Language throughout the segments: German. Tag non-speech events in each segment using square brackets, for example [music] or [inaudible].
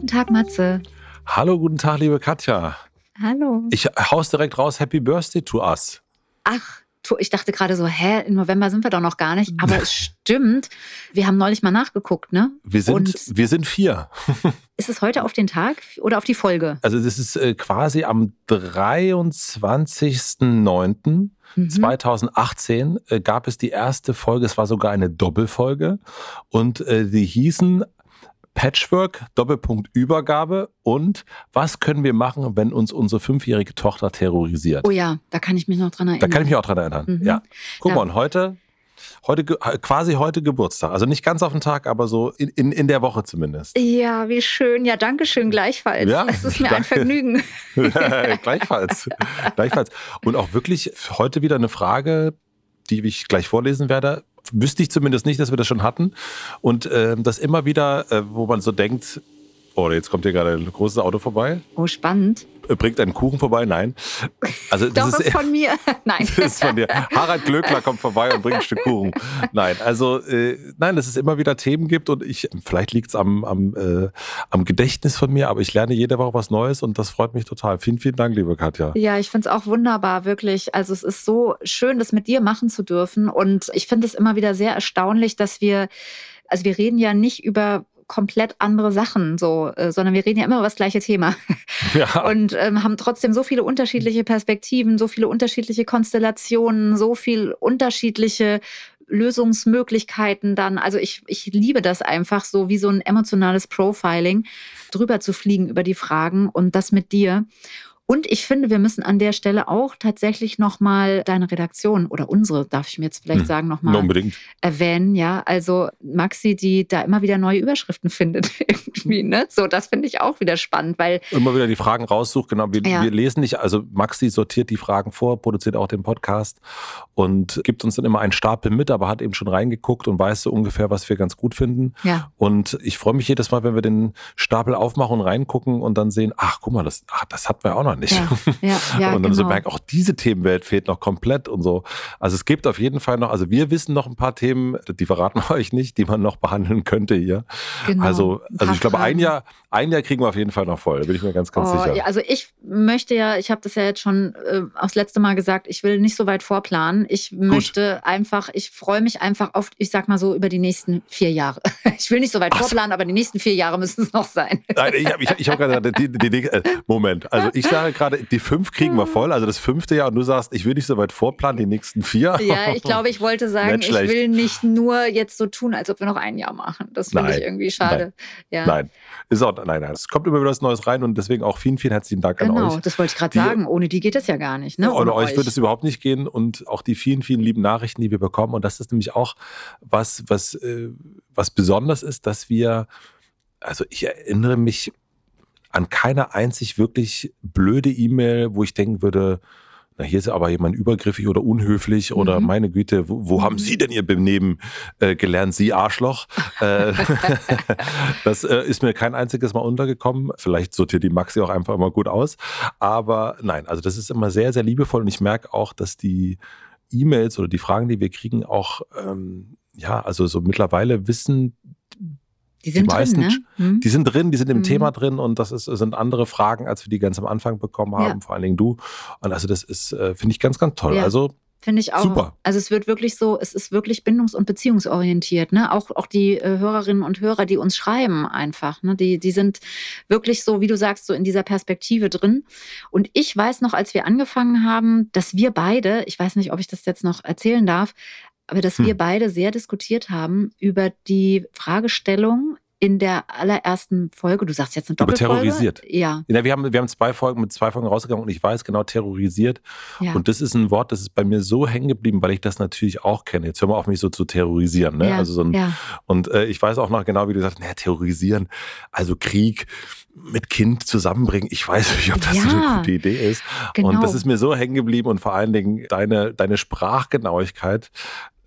guten Tag, Matze. Hallo, guten Tag, liebe Katja. Hallo. Ich haus direkt raus, Happy Birthday to us. Ach, ich dachte gerade so, hä, im November sind wir doch noch gar nicht. Aber [laughs] es stimmt. Wir haben neulich mal nachgeguckt, ne? Wir sind, Und wir sind vier. [laughs] ist es heute auf den Tag oder auf die Folge? Also das ist äh, quasi am 23.09. Mhm. 2018 äh, gab es die erste Folge, es war sogar eine Doppelfolge und äh, die hießen Patchwork, Doppelpunkt Übergabe und was können wir machen, wenn uns unsere fünfjährige Tochter terrorisiert? Oh ja, da kann ich mich noch dran Da erinnern. kann ich mich auch dran erinnern. Mhm. Ja. Guck Ja. mal, und heute, heute ge- quasi heute Geburtstag. Also nicht ganz auf den Tag, aber so in, in, in der Woche zumindest. ja, wie schön. Ja, danke schön gleichfalls. Ja, es ist mir ein danke. Vergnügen. [laughs] Gleichfalls. [laughs] Gleichfalls. Und auch wirklich heute wieder eine Frage, die ich gleich vorlesen werde. Wüsste ich zumindest nicht, dass wir das schon hatten. Und ähm, das immer wieder, äh, wo man so denkt, oh, jetzt kommt hier gerade ein großes Auto vorbei. Oh, spannend. Äh, Bringt einen Kuchen vorbei? Nein. Also Doch, das ist ist, von mir. [laughs] [laughs] Nein. das ist von dir. Harald Glöckler kommt vorbei und bringt ein Stück Kuchen. Nein, also äh, nein, dass es immer wieder Themen gibt und ich, vielleicht liegt es am, am, äh, am Gedächtnis von mir, aber ich lerne jede Woche was Neues und das freut mich total. Vielen, vielen Dank, liebe Katja. Ja, ich finde es auch wunderbar, wirklich. Also es ist so schön, das mit dir machen zu dürfen. Und ich finde es immer wieder sehr erstaunlich, dass wir, also wir reden ja nicht über komplett andere Sachen, so, äh, sondern wir reden ja immer über das gleiche Thema [laughs] Ja. und ähm, haben trotzdem so viele unterschiedliche Perspektiven, so viele unterschiedliche Konstellationen, so viel unterschiedliche Lösungsmöglichkeiten dann. Also ich, ich liebe das einfach so wie so ein emotionales Profiling, drüber zu fliegen über die Fragen und das mit dir. Und ich finde, wir müssen an der Stelle auch tatsächlich nochmal deine Redaktion oder unsere, darf ich mir jetzt vielleicht Hm, sagen, nochmal erwähnen, ja. Also Maxi, die da immer wieder neue Überschriften [laughs] findet irgendwie, ne? So, das finde ich auch wieder spannend, weil Immer wieder die Fragen raussucht, genau. Wir, Ja. wir lesen nicht, also Maxi sortiert die Fragen vor, produziert auch den Podcast und gibt uns dann immer einen Stapel mit, aber hat eben schon reingeguckt und weiß so ungefähr, was wir ganz gut finden. ja, Und ich freue mich jedes Mal, wenn wir den Stapel aufmachen und reingucken und dann sehen, ach, guck mal, das, ach, das hatten wir auch noch nicht. ja, ja, [laughs] ja und dann so genau. merken, auch diese Themenwelt fehlt noch komplett und so. Also es gibt auf jeden Fall noch, also wir wissen noch ein paar Themen, die verraten wir [laughs] euch nicht, die man noch behandeln könnte hier. Genau, Also, also ich glaube, ein. Jahr, ein Jahr kriegen wir auf jeden Fall noch voll, da bin ich mir ganz, ganz Oh, sicher. also ich möchte ja, ich habe das ja jetzt schon äh, auch das letzte Mal gesagt, ich will nicht so weit vorplanen. Ich möchte einfach, ich freue mich einfach auf, ich sag mal so, über die nächsten vier Jahre. [laughs] Ich will nicht so weit Ach so. vorplanen, aber die nächsten vier Jahre müssen es noch sein. Nein, ich habe ich, ich hab gerade die, die, die, äh, Moment. Also ich sage gerade, die fünf kriegen wir voll, also das fünfte Jahr und du sagst, ich will nicht so weit vorplanen, die nächsten vier. Ja, ich glaube, ich wollte [laughs] sagen, ich will nicht nur jetzt so tun, als ob wir noch ein Jahr machen. Das finde ich Nein, irgendwie schade. Ja. Nein, ist auch, nein, nein. Es kommt immer wieder was Neues rein und deswegen auch vielen, vielen herzlichen Dank an Genau, euch. das wollte ich gerade sagen. Ohne die geht es ja gar nicht. Ne? Ohne euch euch wird es überhaupt nicht gehen und auch die vielen, vielen lieben Nachrichten, die wir bekommen. Und das ist nämlich auch was, was, äh, was besonders ist, dass wir, also ich erinnere mich an keine einzig wirklich blöde E-Mail, wo ich denken würde, na, hier ist aber jemand übergriffig oder unhöflich oder Mhm. meine Güte, wo, wo haben Sie denn Ihr Benehmen äh, gelernt, Sie Arschloch? äh, [laughs] [laughs] das äh, ist mir kein einziges Mal untergekommen. Vielleicht sortiert die Maxi auch einfach immer gut aus. Aber nein, also das ist immer sehr, sehr liebevoll und ich merke auch, dass die E-Mails oder die Fragen, die wir kriegen, auch ähm, ja, also so mittlerweile wissen, Die sind die meisten- drin, ne? Hm? die sind drin, die sind im Mhm. Thema drin und das ist, sind andere Fragen, als wir die ganz am Anfang bekommen haben, Ja. vor allen Dingen du. Und also das ist, äh, finde ich ganz, ganz toll. Ja. Also Finde ich auch. Super. Also es wird wirklich so, es ist wirklich bindungs- und beziehungsorientiert. Ne? Auch, auch die äh, Hörerinnen und Hörer, die uns schreiben einfach, ne? die, die sind wirklich so, wie du sagst, so in dieser Perspektive drin. Und ich weiß noch, als wir angefangen haben, dass wir beide, ich weiß nicht, ob ich das jetzt noch erzählen darf, aber dass Hm. wir beide sehr diskutiert haben über die Fragestellung, in der allerersten Folge, du sagst jetzt eine Doppelfolge. Über terrorisiert. Ja. ja wir, haben, wir haben zwei Folgen mit zwei Folgen rausgegangen und ich weiß genau, terrorisiert. Ja. Und das ist ein Wort, das ist bei mir so hängen geblieben, weil ich das natürlich auch kenne. Jetzt hör mal auf, mich so zu terrorisieren. Ne? Ja. Also so ein, ja. Und äh, ich weiß auch noch genau, wie du sagst, naja, terrorisieren, also Krieg mit Kind zusammenbringen. Ich weiß nicht, ob das Ja. so eine gute Idee ist. Genau. Und das ist mir so hängen geblieben und vor allen Dingen deine, deine Sprachgenauigkeit.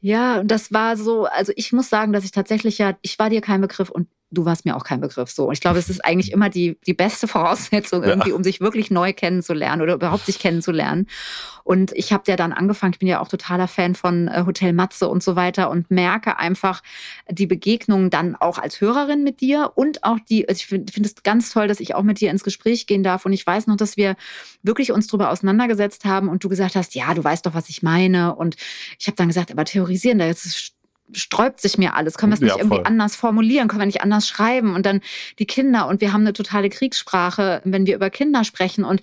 Ja, und das war so, also ich muss sagen, dass ich tatsächlich ja, ich war dir kein Begriff und du warst mir auch kein Begriff. So. Und ich glaube, es ist eigentlich immer die, die beste [laughs] Voraussetzung Ja. irgendwie, um sich wirklich neu kennenzulernen oder überhaupt sich kennenzulernen. Und ich habe ja dann angefangen, ich bin ja auch totaler Fan von äh, Hotel Matze und so weiter und merke einfach die Begegnungen dann auch als Hörerin mit dir und auch die, also ich finde find es ganz toll, dass ich auch mit dir ins Gespräch gehen darf. Und ich weiß noch, dass wir wirklich uns darüber auseinandergesetzt haben und du gesagt hast, ja, du weißt doch, was ich meine. Und ich habe dann gesagt, aber theorisieren, da ist sträubt sich mir alles. Können wir es nicht Ja, irgendwie anders formulieren? Können wir nicht anders schreiben? Und dann die Kinder. Und wir haben eine totale Kriegssprache, wenn wir über Kinder sprechen. Und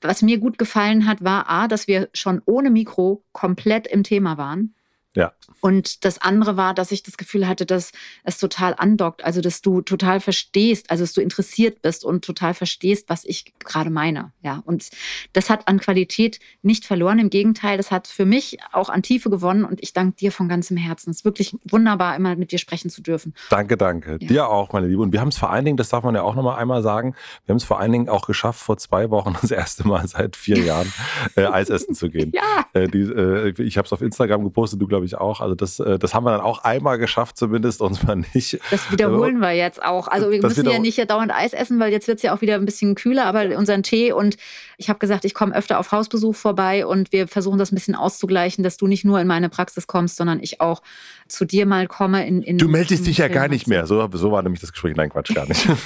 was mir gut gefallen hat, war A, dass wir schon ohne Mikro komplett im Thema waren. Ja. Und das andere war, dass ich das Gefühl hatte, dass es total andockt. Also, dass du total verstehst, also, dass du interessiert bist und total verstehst, was ich gerade meine. Ja. Und das hat an Qualität nicht verloren. Im Gegenteil, das hat für mich auch an Tiefe gewonnen. Und ich danke dir von ganzem Herzen. Es ist wirklich wunderbar, immer mit dir sprechen zu dürfen. Danke, danke. Ja. Dir auch, meine Liebe. Und wir haben es vor allen Dingen, das darf man ja auch noch mal einmal sagen, wir haben es vor allen Dingen auch geschafft, vor zwei Wochen das erste Mal seit vier [laughs] Jahren äh, Eis essen zu gehen. Ja. Äh, die, äh, ich habe es auf Instagram gepostet, du glaube ich auch. Also das, äh, das haben wir dann auch einmal geschafft, zumindest uns mal nicht. Das wiederholen wir jetzt auch. Also wir Das müssen ja nicht hier dauernd Eis essen, weil jetzt wird es ja auch wieder ein bisschen kühler, aber unseren Tee und ich habe gesagt, ich komme öfter auf Hausbesuch vorbei und wir versuchen das ein bisschen auszugleichen, dass du nicht nur in meine Praxis kommst, sondern ich auch zu dir mal komme. In, in Du meldest dich ja in- gar nicht mehr. So, so war nämlich das Gespräch. Nein, Quatsch, gar nicht. [laughs]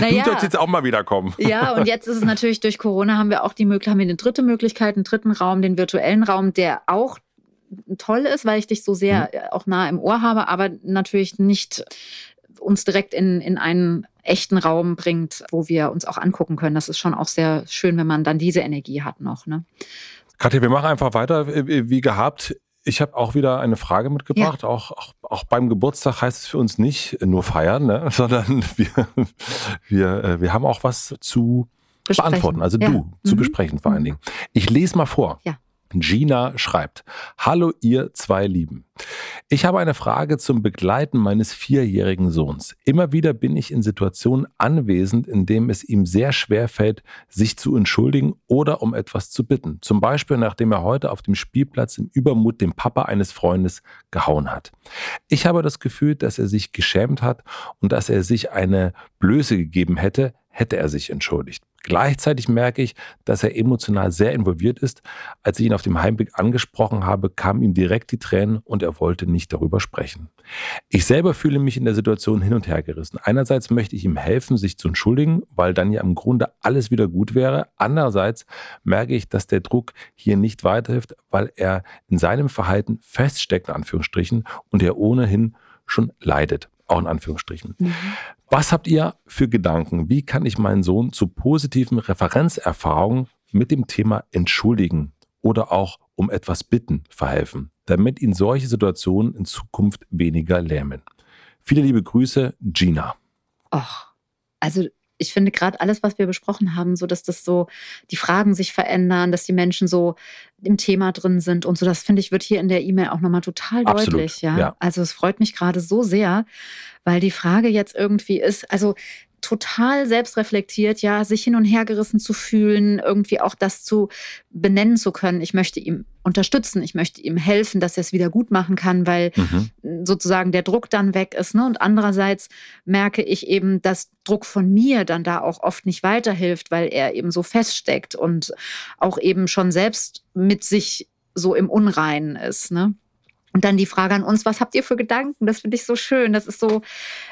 Naja. Du sollst jetzt auch mal wieder kommen. Ja, und jetzt ist es natürlich durch Corona haben wir auch die Möglichkeit, haben wir eine dritte Möglichkeit, einen dritten Raum, den virtuellen Raum, der auch toll ist, weil ich dich so sehr äh, auch nah im Ohr habe, aber natürlich nicht uns direkt in, in einen echten Raum bringt, wo wir uns auch angucken können. Das ist schon auch sehr schön, wenn man dann diese Energie hat noch. Ne? Katja, wir machen einfach weiter äh, wie gehabt. Ich habe auch wieder eine Frage mitgebracht. Auch, auch, auch beim Geburtstag heißt es für uns nicht nur feiern, ne? [laughs] sondern wir, wir, äh, wir haben auch was zu Besprechen. beantworten. Also Ja. du, zu Mhm. besprechen vor allen Dingen. Ich lese mal vor. Ja. Gina schreibt, Hallo ihr zwei Lieben. Ich habe eine Frage zum Begleiten meines vierjährigen Sohns. Immer wieder bin ich in Situationen anwesend, in denen es ihm sehr schwer fällt, sich zu entschuldigen oder um etwas zu bitten. Zum Beispiel, nachdem er heute auf dem Spielplatz im Übermut den Papa eines Freundes gehauen hat. Ich habe das Gefühl, dass er sich geschämt hat und dass er sich eine Blöße gegeben hätte, hätte er sich entschuldigt. Gleichzeitig merke ich, dass er emotional sehr involviert ist. Als ich ihn auf dem Heimweg angesprochen habe, kamen ihm direkt die Tränen und er wollte nicht darüber sprechen. Ich selber fühle mich in der Situation hin und her gerissen. Einerseits möchte ich ihm helfen, sich zu entschuldigen, weil dann ja im Grunde alles wieder gut wäre. Andererseits merke ich, dass der Druck hier nicht weiterhilft, weil er in seinem Verhalten feststeckt, in Anführungsstrichen, und er ohnehin schon leidet, auch in Anführungsstrichen. Mhm. Was habt ihr für Gedanken? Wie kann ich meinen Sohn zu positiven Referenzerfahrungen mit dem Thema entschuldigen oder auch um etwas bitten verhelfen, damit ihn solche Situationen in Zukunft weniger lähmen? Viele liebe Grüße, Gina. Och, also ich finde gerade alles, was wir besprochen haben, so dass das so die Fragen sich verändern, dass die Menschen so im Thema drin sind und so, das finde ich wird hier in der E-Mail auch nochmal total Absolut, deutlich. Ja? ja. Also es freut mich gerade so sehr, weil die Frage jetzt irgendwie ist, also total selbstreflektiert, ja, sich hin und her gerissen zu fühlen, irgendwie auch das zu benennen zu können. Ich möchte ihm unterstützen, ich möchte ihm helfen, dass er es wieder gut machen kann, weil Mhm. sozusagen der Druck dann weg ist. Ne? Und andererseits merke ich eben, dass Druck von mir dann da auch oft nicht weiterhilft, weil er eben so feststeckt und auch eben schon selbst mit sich so im Unreinen ist. Ne? Und dann die Frage an uns, was habt ihr für Gedanken? Das finde ich so schön. Das ist so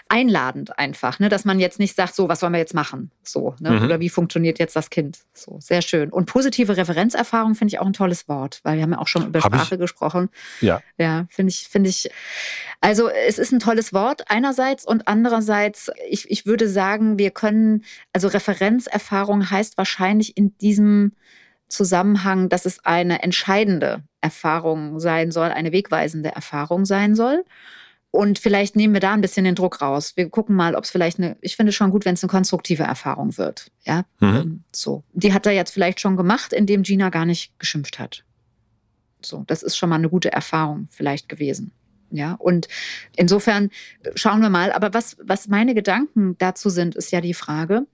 einladend einfach, ne? dass man jetzt nicht sagt, so, was sollen wir jetzt machen? So, ne? Mhm. Oder wie funktioniert jetzt das Kind? So, sehr schön. Und positive Referenzerfahrung finde ich auch ein tolles Wort, weil wir haben ja auch schon über Hab ich- Sprache gesprochen. Ja. Ja, finde ich, finde ich. Also es ist ein tolles Wort einerseits und andererseits, ich, ich würde sagen, wir können, also Referenzerfahrung heißt wahrscheinlich in diesem Zusammenhang, dass es eine entscheidende Erfahrung sein soll, eine wegweisende Erfahrung sein soll. Und vielleicht nehmen wir da ein bisschen den Druck raus. Wir gucken mal, ob es vielleicht eine, ich finde schon gut, wenn es eine konstruktive Erfahrung wird. Ja, mhm. Ähm, so. Die hat er jetzt vielleicht schon gemacht, indem Gina gar nicht geschimpft hat. So, das ist schon mal eine gute Erfahrung vielleicht gewesen. Ja, und insofern schauen wir mal. Aber was, was meine Gedanken dazu sind, ist ja die Frage.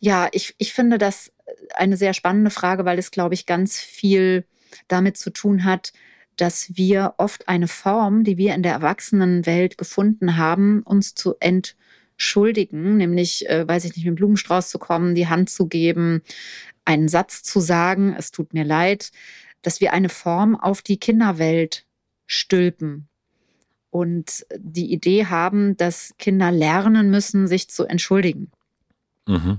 Ja, ich, ich finde das eine sehr spannende Frage, weil es, glaube ich, ganz viel damit zu tun hat, dass wir oft eine Form, die wir in der Erwachsenenwelt gefunden haben, uns zu entschuldigen, nämlich, äh, weiß ich nicht, mit dem Blumenstrauß zu kommen, die Hand zu geben, einen Satz zu sagen, es tut mir leid, dass wir eine Form auf die Kinderwelt stülpen und die Idee haben, dass Kinder lernen müssen, sich zu entschuldigen. Mhm.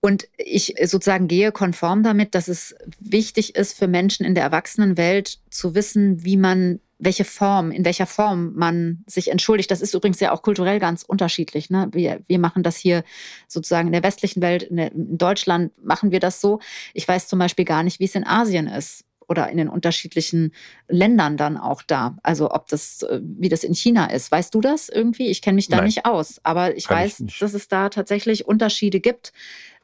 Und ich sozusagen gehe konform damit, dass es wichtig ist für Menschen in der Erwachsenenwelt zu wissen, wie man, welche Form, in welcher Form man sich entschuldigt. Das ist übrigens ja auch kulturell ganz unterschiedlich. Ne? Wir, wir machen das hier sozusagen in der westlichen Welt, in, der, in Deutschland machen wir das so. Ich weiß zum Beispiel gar nicht, wie es in Asien ist oder in den unterschiedlichen Ländern dann auch da. Also ob das, äh, wie das in China ist. Weißt du das irgendwie? Ich kenne mich da Nein. nicht aus. Aber ich weiß, ich dass es da tatsächlich Unterschiede gibt,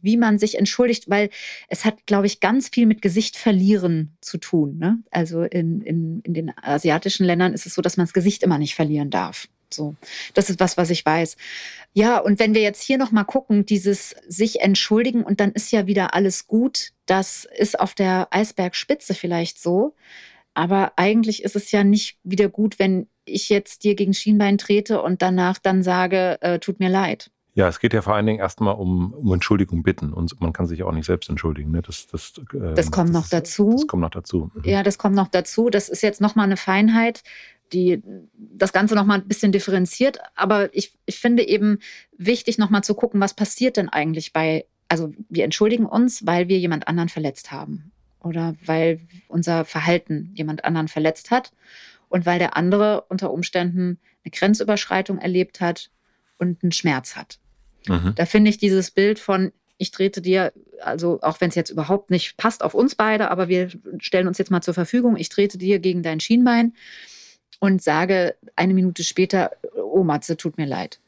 wie man sich entschuldigt, weil es hat, glaube ich, ganz viel mit Gesicht verlieren zu tun. Ne? Also in, in, in den asiatischen Ländern ist es so, dass man das Gesicht immer nicht verlieren darf. So, das ist was, was ich weiß. Ja, und wenn wir jetzt hier noch mal gucken, dieses sich entschuldigen und dann ist ja wieder alles gut, das ist auf der Eisbergspitze vielleicht so. Aber eigentlich ist es ja nicht wieder gut, wenn ich jetzt dir gegen Schienbein trete und danach dann sage, äh, tut mir leid. Ja, es geht ja vor allen Dingen erstmal um, um Entschuldigung bitten und man kann sich auch nicht selbst entschuldigen. Ne? Das, das, äh, das kommt das, noch dazu. Das kommt noch dazu. Mhm. Ja, das kommt noch dazu. Das ist jetzt nochmal eine Feinheit die das Ganze noch mal ein bisschen differenziert. Aber ich, ich finde eben wichtig, noch mal zu gucken, was passiert denn eigentlich bei, also wir entschuldigen uns, weil wir jemand anderen verletzt haben oder weil unser Verhalten jemand anderen verletzt hat und weil der andere unter Umständen eine Grenzüberschreitung erlebt hat und einen Schmerz hat. Mhm. Da finde ich dieses Bild von, ich trete dir, also auch wenn es jetzt überhaupt nicht passt auf uns beide, aber wir stellen uns jetzt mal zur Verfügung, ich trete dir gegen dein Schienbein und sage eine Minute später, oh Matze, tut mir leid.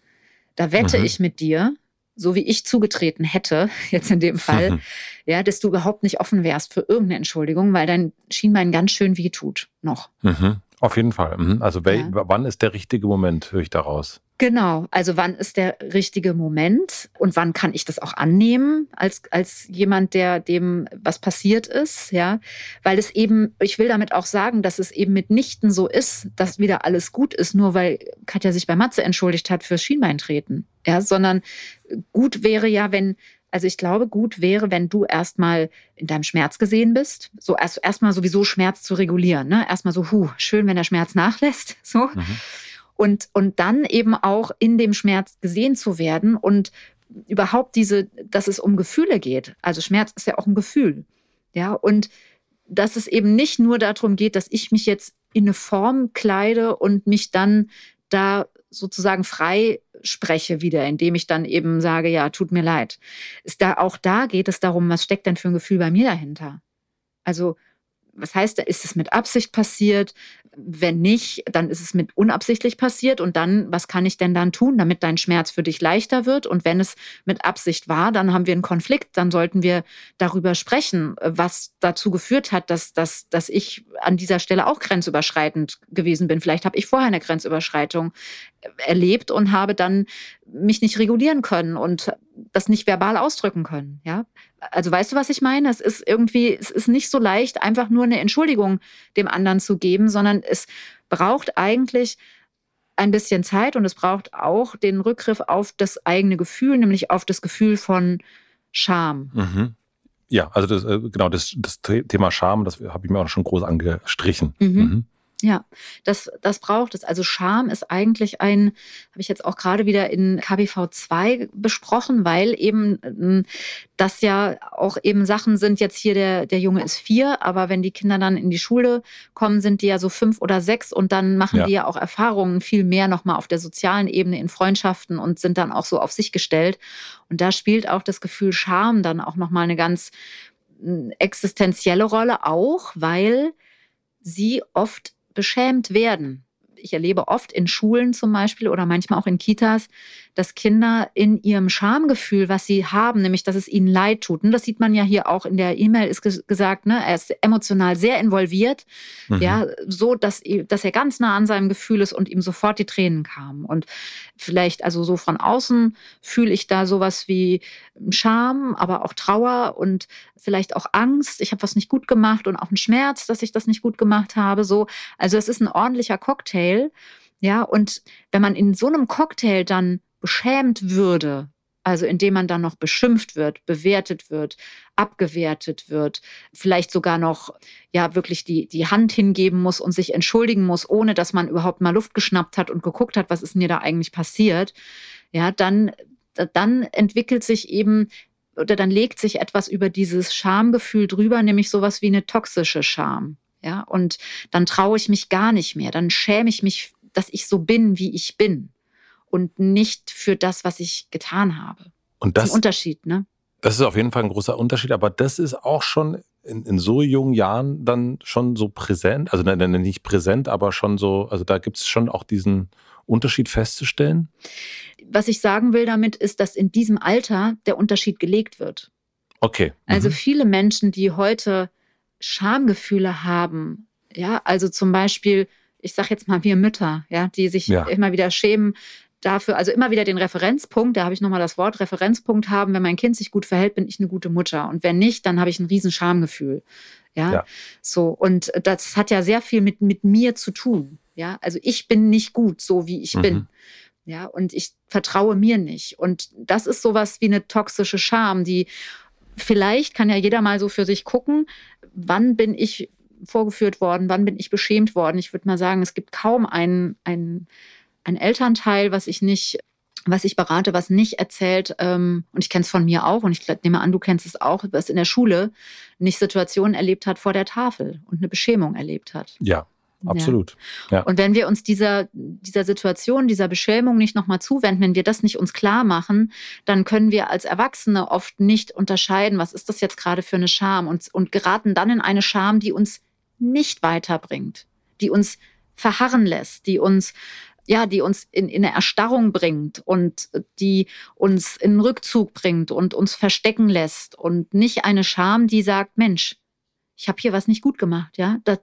Da wette mhm. ich mit dir, so wie ich zugetreten hätte, [laughs] jetzt in dem Fall, mhm. ja, dass du überhaupt nicht offen wärst für irgendeine Entschuldigung, weil dein Schienbein ganz schön weh tut noch. Mhm. Auf jeden Fall. Mhm. Also ja. wann ist der richtige Moment, höre ich daraus? Genau, also wann ist der richtige Moment und wann kann ich das auch annehmen als, als jemand, der dem was passiert ist, ja, weil es eben, ich will damit auch sagen, dass es eben mitnichten so ist, dass wieder alles gut ist, nur weil Katja sich bei Matze entschuldigt hat fürs Schienbeintreten, ja, sondern gut wäre ja, wenn also ich glaube, gut wäre, wenn du erstmal in deinem Schmerz gesehen bist. So erst erstmal sowieso Schmerz zu regulieren. Ne? Erstmal so, huh, schön, wenn der Schmerz nachlässt. [laughs] So. Mhm. Und, und dann eben auch in dem Schmerz gesehen zu werden und überhaupt diese, dass es um Gefühle geht. Also Schmerz ist ja auch ein Gefühl. Ja, und dass es eben nicht nur darum geht, dass ich mich jetzt in eine Form kleide und mich dann da sozusagen frei spreche wieder, indem ich dann eben sage, ja, tut mir leid. Ist da auch da geht es darum, was steckt denn für ein Gefühl bei mir dahinter? Also was heißt, ist es mit Absicht passiert? Wenn nicht, dann ist es mit unabsichtlich passiert. Und dann, was kann ich denn dann tun, damit dein Schmerz für dich leichter wird? Und wenn es mit Absicht war, dann haben wir einen Konflikt. Dann sollten wir darüber sprechen, was dazu geführt hat, dass, dass, dass ich an dieser Stelle auch grenzüberschreitend gewesen bin. Vielleicht habe ich vorher eine Grenzüberschreitung erlebt und habe dann mich nicht regulieren können und das nicht verbal ausdrücken können. Ja, also weißt du, was ich meine? Es ist irgendwie, es ist nicht so leicht, einfach nur eine Entschuldigung dem anderen zu geben, sondern es braucht eigentlich ein bisschen Zeit und es braucht auch den Rückgriff auf das eigene Gefühl, nämlich auf das Gefühl von Scham. Mhm. Ja, also das, äh, genau, das, das Thema Scham, das habe ich mir auch schon groß angestrichen. Mhm. Mhm. Ja, das, das braucht es. Also Scham ist eigentlich ein, habe ich jetzt auch gerade wieder in KBV 2 besprochen, weil eben ähm, das ja auch eben Sachen sind, jetzt hier der, der Junge ist vier, aber wenn die Kinder dann in die Schule kommen, sind die ja so fünf oder sechs und dann machen ja. die ja auch Erfahrungen viel mehr nochmal auf der sozialen Ebene in Freundschaften und sind dann auch so auf sich gestellt. Und da spielt auch das Gefühl Scham dann auch nochmal eine ganz hm, existenzielle Rolle, auch weil sie oft beschämt werden. Ich erlebe oft in Schulen zum Beispiel oder manchmal auch in Kitas, dass Kinder in ihrem Schamgefühl, was sie haben, nämlich dass es ihnen leid tut. Und das sieht man ja hier auch in der E-Mail ist gesagt, ne, er ist emotional sehr involviert, mhm. ja, so dass, dass er ganz nah an seinem Gefühl ist und ihm sofort die Tränen kamen. Und vielleicht, also so von außen fühle ich da sowas wie Scham, aber auch Trauer und vielleicht auch Angst. Ich habe was nicht gut gemacht und auch ein Schmerz, dass ich das nicht gut gemacht habe. So, also es ist ein ordentlicher Cocktail. Ja, und wenn man in so einem Cocktail dann beschämt würde, also indem man dann noch beschimpft wird, bewertet wird, abgewertet wird, vielleicht sogar noch ja wirklich die, die Hand hingeben muss und sich entschuldigen muss, ohne dass man überhaupt mal Luft geschnappt hat und geguckt hat, was ist mir da eigentlich passiert, ja, dann, dann entwickelt sich eben oder dann legt sich etwas über dieses Schamgefühl drüber, nämlich sowas wie eine toxische Scham. Ja, und dann traue ich mich gar nicht mehr. Dann schäme ich mich, dass ich so bin, wie ich bin und nicht für das, was ich getan habe. Und das, das ist ein Unterschied, ne? Das ist auf jeden Fall ein großer Unterschied, aber das ist auch schon in, in so jungen Jahren dann schon so präsent, also nicht präsent, aber schon so, also da gibt es schon auch diesen Unterschied festzustellen? Was ich sagen will damit ist, dass in diesem Alter der Unterschied gelegt wird. Okay. Also mhm. Also viele Menschen, die heute Schamgefühle haben, ja, also zum Beispiel, ich sage jetzt mal wir Mütter, ja, die sich ja. immer wieder schämen, dafür, also immer wieder den Referenzpunkt, da habe ich nochmal das Wort Referenzpunkt haben, wenn mein Kind sich gut verhält, bin ich eine gute Mutter. Und wenn nicht, dann habe ich ein riesen Schamgefühl. Ja? ja. So. Und das hat ja sehr viel mit, mit mir zu tun. Ja. Also ich bin nicht gut, so wie ich mhm. bin. Ja. Und ich vertraue mir nicht. Und das ist sowas wie eine toxische Scham, die vielleicht kann ja jeder mal so für sich gucken, wann bin ich vorgeführt worden, wann bin ich beschämt worden. Ich würde mal sagen, es gibt kaum einen, einen ein Elternteil, was ich nicht was ich berate, was nicht erzählt, ähm, und ich kenne es von mir auch, und ich nehme an, du kennst es auch, was in der Schule nicht Situationen erlebt hat vor der Tafel und eine Beschämung erlebt hat. Ja, absolut. Ja. Ja. Und wenn wir uns dieser, dieser Situation, dieser Beschämung nicht nochmal zuwenden, wenn wir das nicht uns klar machen, dann können wir als Erwachsene oft nicht unterscheiden, was ist das jetzt gerade für eine Scham und, und geraten dann in eine Scham, die uns nicht weiterbringt, die uns verharren lässt, die uns ja, die uns in, in eine Erstarrung bringt und die uns in einen Rückzug bringt und uns verstecken lässt und nicht eine Scham, die sagt, Mensch, ich habe hier was nicht gut gemacht, ja, das,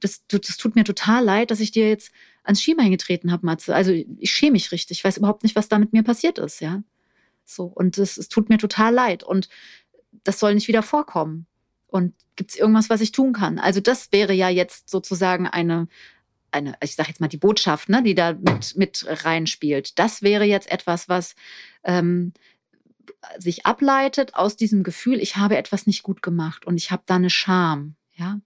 das, das tut mir total leid, dass ich dir jetzt ans Schienbein getreten habe, Matze. Also ich schäme mich richtig, ich weiß überhaupt nicht, was da mit mir passiert ist, ja. So, und es, tut mir total leid und das soll nicht wieder vorkommen. Und gibt es irgendwas, was ich tun kann? Also das wäre ja jetzt sozusagen eine, eine, ich sage jetzt mal die Botschaft, ne, die da mit, mit reinspielt. Das wäre jetzt etwas, was ähm, sich ableitet aus diesem Gefühl, ich habe etwas nicht gut gemacht und ich habe da eine Scham. Ja?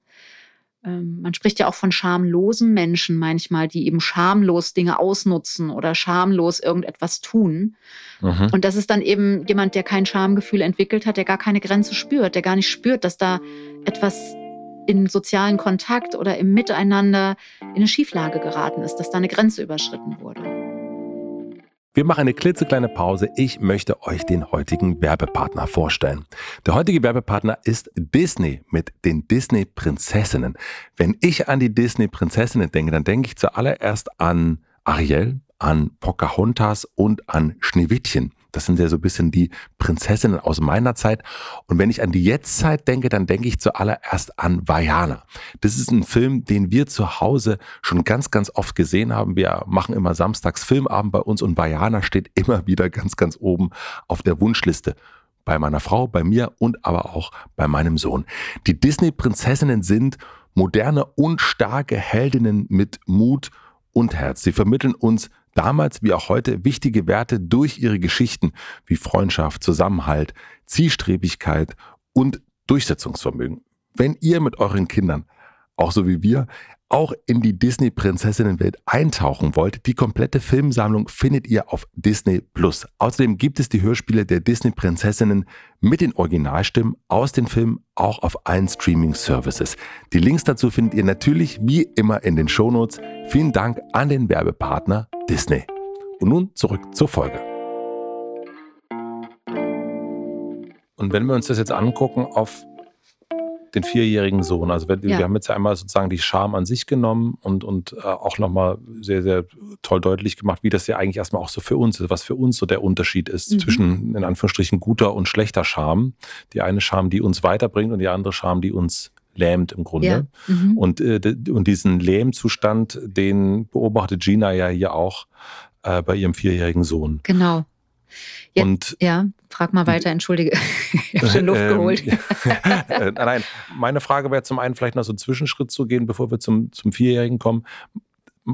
Ähm, man spricht ja auch von schamlosen Menschen manchmal, die eben schamlos Dinge ausnutzen oder schamlos irgendetwas tun. Mhm. Und das ist dann eben jemand, der kein Schamgefühl entwickelt hat, der gar keine Grenze spürt, der gar nicht spürt, dass da etwas im sozialen Kontakt oder im Miteinander in eine Schieflage geraten ist, dass da eine Grenze überschritten wurde. Wir machen eine klitzekleine Pause. Ich möchte euch den heutigen Werbepartner vorstellen. Der heutige Werbepartner ist Disney mit den Disney Prinzessinnen. Wenn ich an die Disney Prinzessinnen denke, dann denke ich zuallererst an Ariel, an Pocahontas und an Schneewittchen. Das sind ja so ein bisschen die Prinzessinnen aus meiner Zeit. Und wenn ich an die Jetztzeit denke, dann denke ich zuallererst an Vajana. Das ist ein Film, den wir zu Hause schon ganz, ganz oft gesehen haben. Wir machen immer samstags Filmabend bei uns und Vajana steht immer wieder ganz, ganz oben auf der Wunschliste bei meiner Frau, bei mir und aber auch bei meinem Sohn. Die Disney-Prinzessinnen sind moderne und starke Heldinnen mit Mut und Herz. Sie vermitteln uns damals wie auch heute wichtige Werte durch ihre Geschichten wie Freundschaft, Zusammenhalt, Zielstrebigkeit und Durchsetzungsvermögen. Wenn ihr mit euren Kindern, auch so wie wir, auch in die Disney-Prinzessinnenwelt eintauchen wollt, die komplette Filmsammlung findet ihr auf Disney Plus. Außerdem gibt es die Hörspiele der Disney-Prinzessinnen mit den Originalstimmen aus den Filmen auch auf allen Streaming-Services. Die Links dazu findet ihr natürlich wie immer in den Shownotes. Vielen Dank an den Werbepartner Disney. Und nun zurück zur Folge. Und wenn wir uns das jetzt angucken auf den vierjährigen Sohn. Also wir, ja. wir, haben jetzt einmal sozusagen die Scham an sich genommen und, und äh, auch nochmal sehr, sehr toll deutlich gemacht, wie das ja eigentlich erstmal auch so für uns ist, was für uns so der Unterschied ist mhm. zwischen, in Anführungsstrichen, guter und schlechter Scham. Die eine Scham, die uns weiterbringt und die andere Scham, die uns lähmt im Grunde. Ja. Mhm. Und, äh, und diesen Lähmzustand, den beobachtet Gina ja hier auch äh, bei ihrem vierjährigen Sohn. Genau. Ja, und, ja, frag mal weiter, entschuldige. [laughs] ich habe schon Luft ähm, geholt. [laughs] äh, nein, meine Frage wäre zum einen vielleicht noch so einen Zwischenschritt zu gehen, bevor wir zum, zum Vierjährigen kommen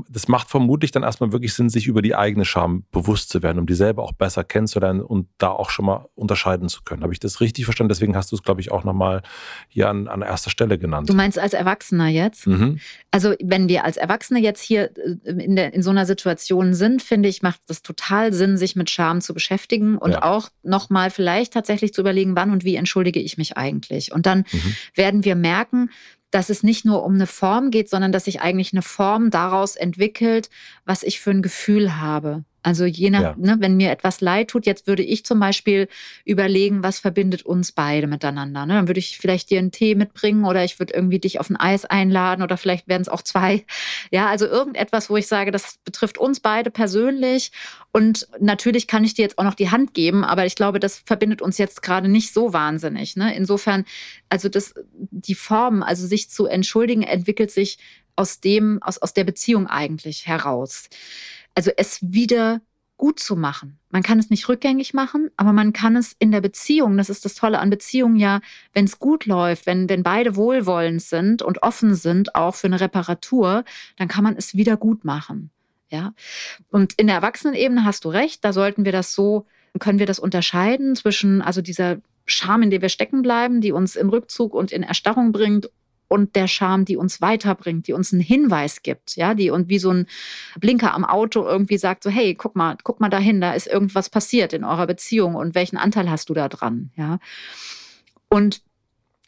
das macht vermutlich dann erstmal wirklich Sinn, sich über die eigene Scham bewusst zu werden, um die selber auch besser kennenzulernen und da auch schon mal unterscheiden zu können. Habe ich das richtig verstanden? Deswegen hast du es, glaube ich, auch nochmal hier an, an erster Stelle genannt. Du meinst als Erwachsener jetzt? Mhm. Also wenn wir als Erwachsene jetzt hier äh, in, der, in so einer Situation sind, finde ich, macht es total Sinn, sich mit Scham zu beschäftigen und ja. auch nochmal vielleicht tatsächlich zu überlegen, wann und wie entschuldige ich mich eigentlich. Und dann mhm. werden wir merken, dass es nicht nur um eine Form geht, sondern dass sich eigentlich eine Form daraus entwickelt, was ich für ein Gefühl habe. Also je nach, ja. ne, wenn mir etwas leid tut, jetzt würde ich zum Beispiel überlegen, was verbindet uns beide miteinander. Ne? Dann würde ich vielleicht dir einen Tee mitbringen oder ich würde irgendwie dich auf ein Eis einladen oder vielleicht werden es auch zwei. [laughs] Ja, also irgendetwas, wo ich sage, das betrifft uns beide persönlich. Und natürlich kann ich dir jetzt auch noch die Hand geben, aber ich glaube, das verbindet uns jetzt gerade nicht so wahnsinnig. Ne? Insofern, also das, die Form, also sich zu entschuldigen, entwickelt sich aus dem, aus, aus der Beziehung eigentlich heraus. Also es wieder gut zu machen. Man kann es nicht rückgängig machen, aber man kann es in der Beziehung, das ist das Tolle an Beziehungen ja, wenn es gut läuft, wenn, wenn beide wohlwollend sind und offen sind, auch für eine Reparatur, dann kann man es wieder gut machen. Ja. Und in der Erwachsenenebene hast du recht, da sollten wir das so, können wir das unterscheiden zwischen also dieser Scham, in der wir stecken bleiben, die uns in Rückzug und in Erstarrung bringt und der Scham, die uns weiterbringt, die uns einen Hinweis gibt, ja, die und wie so ein Blinker am Auto irgendwie sagt so, hey, guck mal, guck mal dahin, da ist irgendwas passiert in eurer Beziehung und welchen Anteil hast du da dran, ja? Und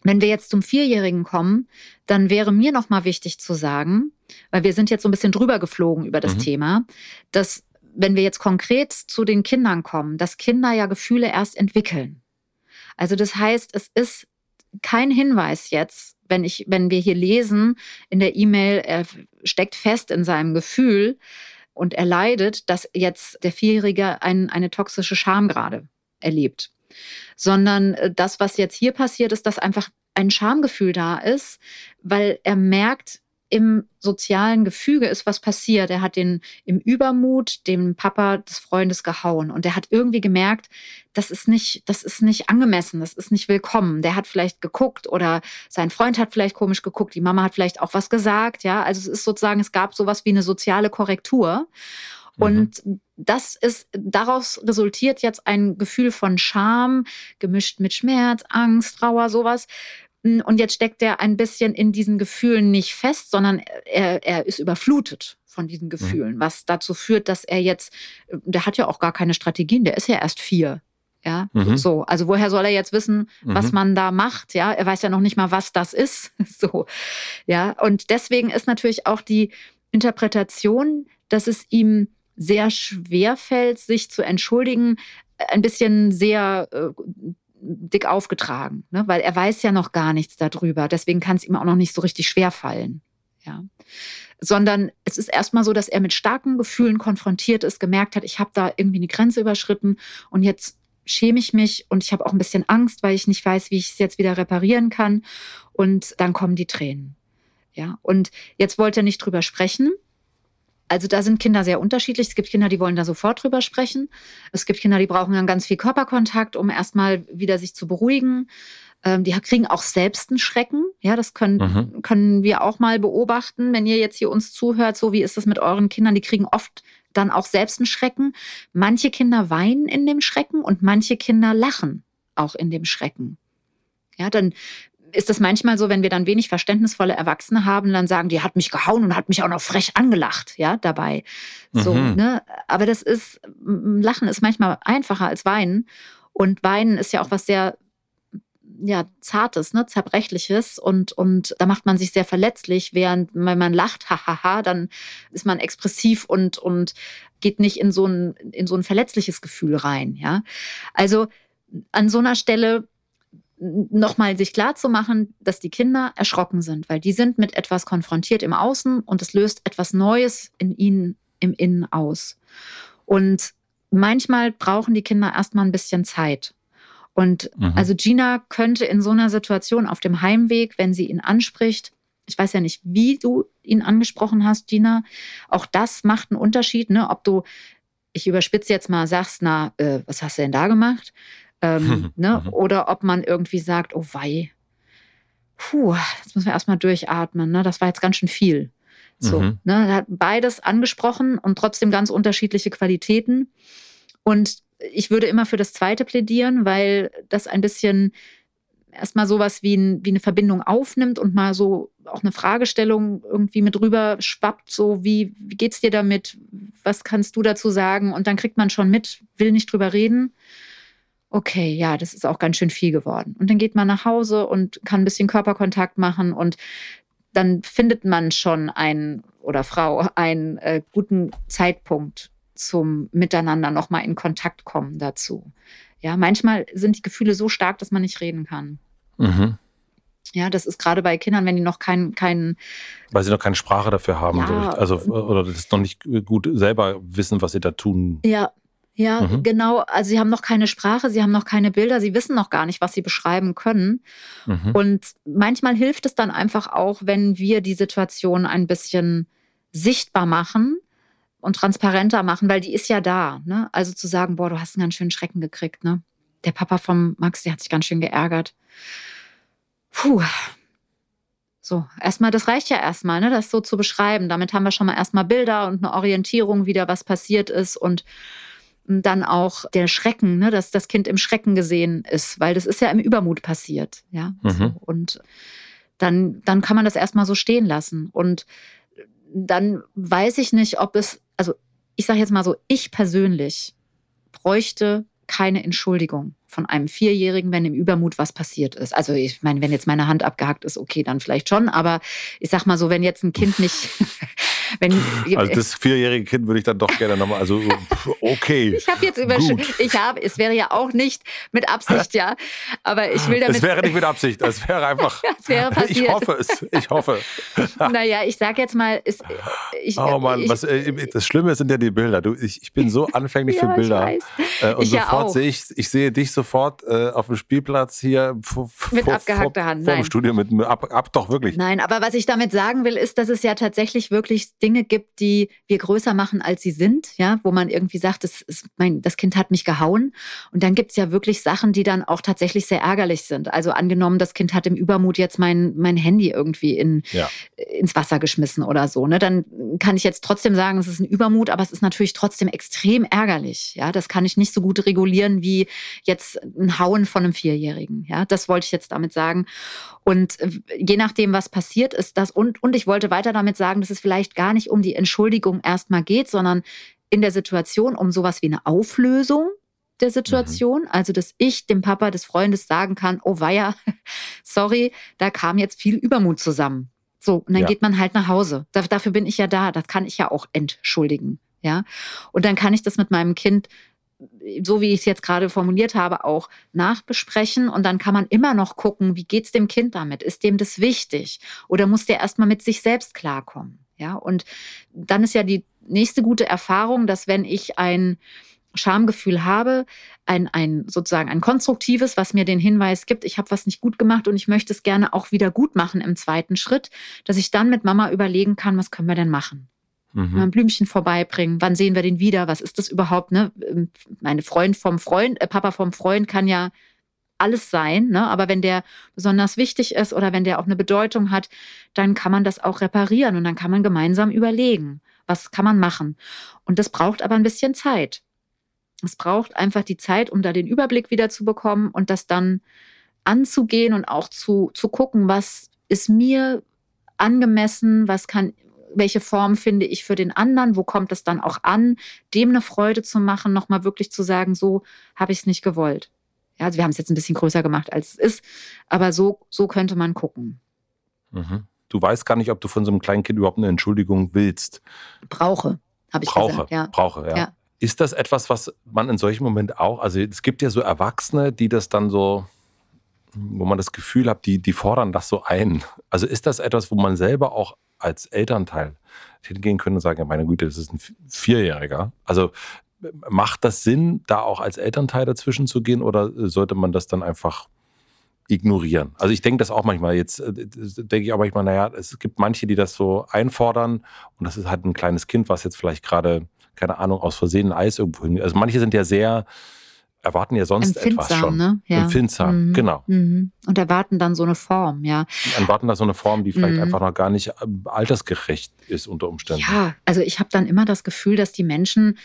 wenn wir jetzt zum Vierjährigen kommen, dann wäre mir noch mal wichtig zu sagen, weil wir sind jetzt so ein bisschen drüber geflogen über das mhm. Thema, dass wenn wir jetzt konkret zu den Kindern kommen, dass Kinder ja Gefühle erst entwickeln. Also das heißt, es ist kein Hinweis jetzt, wenn ich, wenn wir hier lesen in der E-Mail, er steckt fest in seinem Gefühl und er leidet, dass jetzt der Vierjährige ein, eine toxische Scham gerade erlebt. Sondern äh, das, was jetzt hier passiert, ist, dass einfach ein Schamgefühl da ist, weil er merkt, im sozialen Gefüge ist was passiert. Er hat den im Übermut dem Papa des Freundes gehauen und er hat irgendwie gemerkt, das ist nicht, das ist nicht angemessen, das ist nicht willkommen. Der hat vielleicht geguckt oder sein Freund hat vielleicht komisch geguckt, die Mama hat vielleicht auch was gesagt, ja. Also es ist sozusagen, es gab sowas wie eine soziale Korrektur. Mhm. Und mhm. das ist, daraus resultiert jetzt ein Gefühl von Scham, gemischt mit Schmerz, Angst, Trauer, sowas, und jetzt steckt er ein bisschen in diesen Gefühlen nicht fest, sondern er, er ist überflutet von diesen mhm. Gefühlen, mhm. was dazu führt, dass er jetzt, der hat ja auch gar keine Strategien, der ist ja erst vier. Ja, mhm. so. Also woher soll er jetzt wissen, was mhm. man da macht? Ja, er weiß ja noch nicht mal, was das ist. [laughs] so. Ja, und deswegen ist natürlich auch die Interpretation, dass es ihm sehr schwer fällt, sich zu entschuldigen, ein bisschen sehr äh, dick aufgetragen, ne? weil er weiß ja noch gar nichts darüber. Deswegen kann es ihm auch noch nicht so richtig schwer fallen. Ja. Sondern es ist erstmal so, dass er mit starken Gefühlen konfrontiert ist, gemerkt hat, ich habe da irgendwie eine Grenze überschritten und jetzt schäme ich mich und ich habe auch ein bisschen Angst, weil ich nicht weiß, wie ich es jetzt wieder reparieren kann. Und dann kommen die Tränen. Ja, und jetzt wollte er nicht drüber sprechen, also da sind Kinder sehr unterschiedlich. Es gibt Kinder, die wollen da sofort drüber sprechen. Es gibt Kinder, die brauchen dann ganz viel Körperkontakt, um erstmal wieder sich zu beruhigen. Ähm, die kriegen auch selbst einen Schrecken. Ja, das können, mhm. können wir auch mal beobachten, wenn ihr jetzt hier uns zuhört. So, wie ist das mit euren Kindern? Die kriegen oft dann auch selbst einen Schrecken. Manche Kinder weinen in dem Schrecken und manche Kinder lachen auch in dem Schrecken. Ja, dann ist das manchmal so, wenn wir dann wenig verständnisvolle Erwachsene haben, dann sagen, die hat mich gehauen und hat mich auch noch frech angelacht, ja, dabei. So, mhm. ne? Aber das ist, Lachen ist manchmal einfacher als Weinen. Und Weinen ist ja auch was sehr, ja, Zartes, ne, Zerbrechliches und, und da macht man sich sehr verletzlich, während wenn man lacht, hahaha, dann ist man expressiv und, und geht nicht in so ein, in so ein verletzliches Gefühl rein, ja. Also an so einer Stelle nochmal sich klar zu machen, dass die Kinder erschrocken sind, weil die sind mit etwas konfrontiert im Außen und es löst etwas Neues in ihnen im Innen aus. Und manchmal brauchen die Kinder erstmal ein bisschen Zeit. Und mhm. also Gina könnte in so einer Situation auf dem Heimweg, wenn sie ihn anspricht, ich weiß ja nicht, wie du ihn angesprochen hast, Gina, auch das macht einen Unterschied, ne? ob du, ich überspitze jetzt mal, sagst, na, äh, was hast du denn da gemacht? Ähm, [laughs] ne? Mhm. Oder ob man irgendwie sagt, oh wei, puh, jetzt müssen wir erstmal durchatmen, ne? das war jetzt ganz schön viel. So, mhm. ne? Er hat beides angesprochen und trotzdem ganz unterschiedliche Qualitäten. Und ich würde immer für das zweite plädieren, weil das ein bisschen erstmal sowas wie, ein, wie eine Verbindung aufnimmt und mal so auch eine Fragestellung irgendwie mit rüber schwappt, so wie, wie geht's dir damit? Was kannst du dazu sagen? Und dann kriegt man schon mit, will nicht drüber reden. Okay, ja, das ist auch ganz schön viel geworden. Und dann geht man nach Hause und kann ein bisschen Körperkontakt machen und dann findet man schon einen oder Frau einen äh, guten Zeitpunkt zum Miteinander nochmal in Kontakt kommen dazu. Ja, manchmal sind die Gefühle so stark, dass man nicht reden kann. Mhm. Ja, das ist gerade bei Kindern, wenn die noch keinen. Kein Weil sie noch keine Sprache dafür haben, ja, also oder das noch nicht gut selber wissen, was sie da tun. Ja, ja, mhm. genau. Also sie haben noch keine Sprache, sie haben noch keine Bilder, sie wissen noch gar nicht, was sie beschreiben können. Mhm. Und manchmal hilft es dann einfach auch, wenn wir die Situation ein bisschen sichtbar machen und transparenter machen, weil die ist ja da. Ne? Also zu sagen, boah, du hast einen ganz schönen Schrecken gekriegt. Ne? Der Papa vom Max, der hat sich ganz schön geärgert. Puh. So, erstmal, das reicht ja erstmal, ne, das so zu beschreiben. Damit haben wir schon mal erstmal Bilder und eine Orientierung, wieder was passiert ist und dann auch der Schrecken, ne, dass das Kind im Schrecken gesehen ist, weil das ist ja im Übermut passiert, ja. Mhm. So, und dann, dann kann man das erstmal so stehen lassen. Und dann weiß ich nicht, ob es, also ich sage jetzt mal so, ich persönlich bräuchte keine Entschuldigung von einem Vierjährigen, wenn im Übermut was passiert ist. Also ich meine, wenn jetzt meine Hand abgehackt ist, okay, dann vielleicht schon, aber ich sag mal so, wenn jetzt ein Kind nicht [laughs] Wenn, also das vierjährige Kind würde ich dann doch gerne nochmal, also okay. Ich habe jetzt über, ich habe, es wäre ja auch nicht mit Absicht, ja, aber ich will damit. Es wäre nicht mit Absicht, es wäre einfach. [laughs] es wäre passiert. Ich hoffe es, ich hoffe. [laughs] naja, ich sage jetzt mal, ist, ich, oh Mann, ich, was, äh, das Schlimme sind ja die Bilder. Du, ich, ich bin so anfänglich [laughs] ja, für Bilder. Äh, und ich sofort ja sehe ich, ich sehe dich sofort äh, auf dem Spielplatz hier mit abgehackter Hand. Vor dem Studio mit ab, ab, doch wirklich. Nein, aber was ich damit sagen will, ist, dass es ja tatsächlich wirklich Dinge gibt, die wir größer machen, als sie sind, ja, wo man irgendwie sagt, das, ist mein, das Kind hat mich gehauen. Und dann gibt es ja wirklich Sachen, die dann auch tatsächlich sehr ärgerlich sind. Also angenommen, das Kind hat im Übermut jetzt mein, mein Handy irgendwie in, ja. ins Wasser geschmissen oder so. Ne? Dann kann ich jetzt trotzdem sagen, es ist ein Übermut, aber es ist natürlich trotzdem extrem ärgerlich. Ja, das kann ich nicht so gut regulieren wie jetzt ein Hauen von einem Vierjährigen. Ja, das wollte ich jetzt damit sagen. Und äh, je nachdem, was passiert ist, das und, und ich wollte weiter damit sagen, dass es vielleicht gar nicht um die Entschuldigung erstmal geht, sondern in der Situation um sowas wie eine Auflösung der Situation. Mhm. Also, dass ich dem Papa des Freundes sagen kann, oh weia, [laughs] sorry, da kam jetzt viel Übermut zusammen. So, und dann ja. geht man halt nach Hause. dafür bin ich ja da. Das kann ich ja auch entschuldigen. Ja. Und dann kann ich das mit meinem Kind so wie ich es jetzt gerade formuliert habe, auch nachbesprechen. Und dann kann man immer noch gucken, wie geht es dem Kind damit? Ist dem das wichtig? Oder muss der erstmal mit sich selbst klarkommen? Ja, und dann ist ja die nächste gute Erfahrung, dass wenn ich ein Schamgefühl habe, ein, ein sozusagen ein konstruktives, was mir den Hinweis gibt, ich habe was nicht gut gemacht und ich möchte es gerne auch wieder gut machen im zweiten Schritt, dass ich dann mit Mama überlegen kann, was können wir denn machen? Mhm. Ein Blümchen vorbeibringen. Wann sehen wir den wieder? Was ist das überhaupt? Ne? Meine Freund vom Freund, äh, Papa vom Freund kann ja alles sein, ne? aber wenn der besonders wichtig ist oder wenn der auch eine Bedeutung hat, dann kann man das auch reparieren und dann kann man gemeinsam überlegen, was kann man machen. Und das braucht aber ein bisschen Zeit. Es braucht einfach die Zeit, um da den Überblick wieder zu bekommen und das dann anzugehen und auch zu, zu gucken, was ist mir angemessen, was kann welche Form finde ich für den anderen, wo kommt es dann auch an, dem eine Freude zu machen, nochmal wirklich zu sagen, so habe ich es nicht gewollt. Ja, also wir haben es jetzt ein bisschen größer gemacht, als es ist, aber so, so könnte man gucken. Mhm. Du weißt gar nicht, ob du von so einem kleinen Kind überhaupt eine Entschuldigung willst. Brauche, habe ich brauche, gesagt. Ja. Brauche, ja. ja. Ist das etwas, was man in solchen Momenten auch, also es gibt ja so Erwachsene, die das dann so wo man das Gefühl hat, die, die fordern das so ein. Also ist das etwas, wo man selber auch als Elternteil hingehen könnte und sagen, ja, meine Güte, das ist ein Vierjähriger. Also macht das Sinn, da auch als Elternteil dazwischen zu gehen oder sollte man das dann einfach ignorieren? Also ich denke das auch manchmal, jetzt äh, denke ich auch manchmal, naja, es gibt manche, die das so einfordern und das ist halt ein kleines Kind, was jetzt vielleicht gerade, keine Ahnung, aus Versehen ein Eis irgendwo hin. Also manche sind ja sehr, erwarten ja sonst etwas schon. Ne? Ja. Empfindsam, mhm. genau. Mhm. Und erwarten dann so eine Form, ja. Erwarten da so eine Form, die vielleicht mhm. einfach noch gar nicht äh, altersgerecht ist unter Umständen. Ja, also ich habe dann immer das Gefühl, dass die Menschen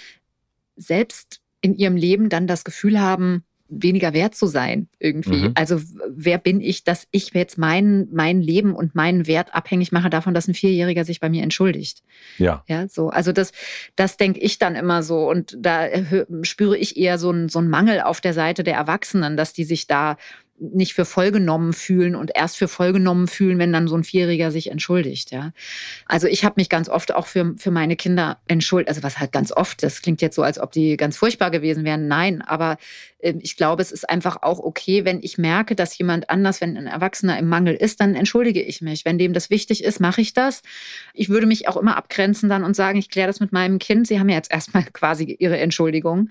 selbst in ihrem Leben dann das Gefühl haben, weniger wert zu sein irgendwie. Mhm. Also wer bin ich, dass ich jetzt mein, mein Leben und meinen Wert abhängig mache davon, dass ein Vierjähriger sich bei mir entschuldigt. Ja. Ja, so. Also das, das denke ich dann immer so. Und da spüre ich eher so einen, so einen Mangel auf der Seite der Erwachsenen, dass die sich da nicht für vollgenommen fühlen und erst für vollgenommen fühlen, wenn dann so ein Vierjähriger sich entschuldigt. Ja. Also ich habe mich ganz oft auch für, für meine Kinder entschuldigt. Also was halt ganz oft, das klingt jetzt so, als ob die ganz furchtbar gewesen wären. Nein, aber äh, ich glaube, es ist einfach auch okay, wenn ich merke, dass jemand anders, wenn ein Erwachsener im Mangel ist, dann entschuldige ich mich. Wenn dem das wichtig ist, mache ich das. Ich würde mich auch immer abgrenzen dann und sagen, ich kläre das mit meinem Kind. Sie haben ja jetzt erstmal [laughs] quasi ihre Entschuldigung.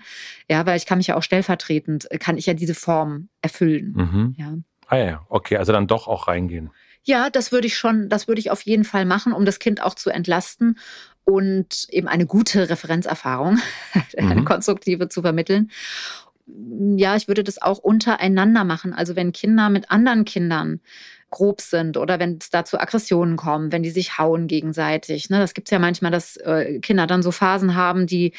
Ja, weil ich kann mich ja auch stellvertretend, kann ich ja diese Form erfüllen. Mhm. Ja. Ah ja, okay, also dann doch auch reingehen. Ja, das würde ich schon, das würde ich auf jeden Fall machen, um das Kind auch zu entlasten und eben eine gute Referenzerfahrung, [laughs] eine mhm. konstruktive zu vermitteln. Ja, ich würde das auch untereinander machen. Also wenn Kinder mit anderen Kindern grob sind oder wenn es da zu Aggressionen kommt, wenn die sich hauen gegenseitig. Ne? Das gibt es ja manchmal, dass äh, Kinder dann so Phasen haben, die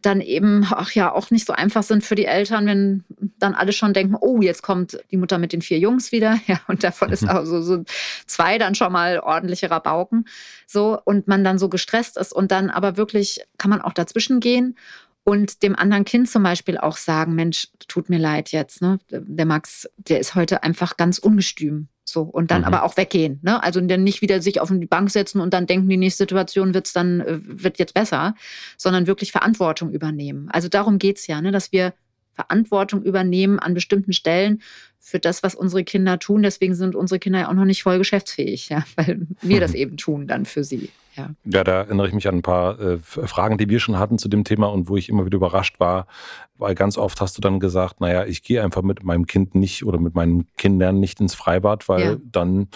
dann eben, ach ja, auch nicht so einfach sind für die Eltern, wenn dann alle schon denken, oh, jetzt kommt die Mutter mit den vier Jungs wieder. [laughs] Ja, und davon ist mhm. auch so, so zwei dann schon mal ordentliche Rabauken. So, und man dann so gestresst ist und dann aber wirklich kann man auch dazwischen gehen und dem anderen Kind zum Beispiel auch sagen, Mensch, tut mir leid jetzt, ne? Der Max, der ist heute einfach ganz ungestüm. So, und dann mhm. aber auch weggehen. Ne? Also dann nicht wieder sich auf die Bank setzen und dann denken, die nächste Situation wird's dann, äh, wird jetzt besser, sondern wirklich Verantwortung übernehmen. Also darum geht's ja, ne? dass wir Verantwortung übernehmen an bestimmten Stellen für das, was unsere Kinder tun. Deswegen sind unsere Kinder ja auch noch nicht voll geschäftsfähig, ja? [laughs] weil wir das [laughs] eben tun dann für sie. Ja. ja, da erinnere ich mich an ein paar äh, Fragen, die wir schon hatten zu dem Thema und wo ich immer wieder überrascht war, weil ganz oft hast du dann gesagt, naja, ich gehe einfach mit meinem Kind nicht oder mit meinen Kindern nicht ins Freibad, weil ja. dann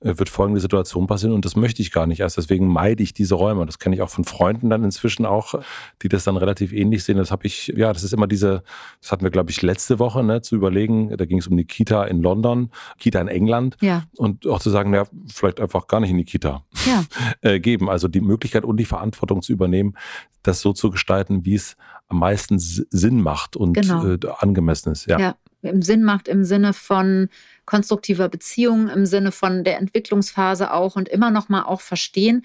äh, wird folgende Situation passieren und das möchte ich gar nicht erst. Deswegen meide ich diese Räume. Das kenne ich auch von Freunden dann inzwischen auch, die das dann relativ ähnlich sehen. Das habe ich, ja, das ist immer diese, das hatten wir, glaube ich, letzte Woche, ne, zu überlegen, da ging es um die Kita in London, Kita in England ja. und auch zu sagen, ja, vielleicht einfach gar nicht in die Kita ja. [laughs] äh, geben. Also die Möglichkeit und die Verantwortung zu übernehmen, das so zu gestalten, wie es am meisten Sinn macht und genau. äh, angemessen ist. Ja. ja, im Sinn macht im Sinne von konstruktiver Beziehung, im Sinne von der Entwicklungsphase auch und immer noch mal auch verstehen,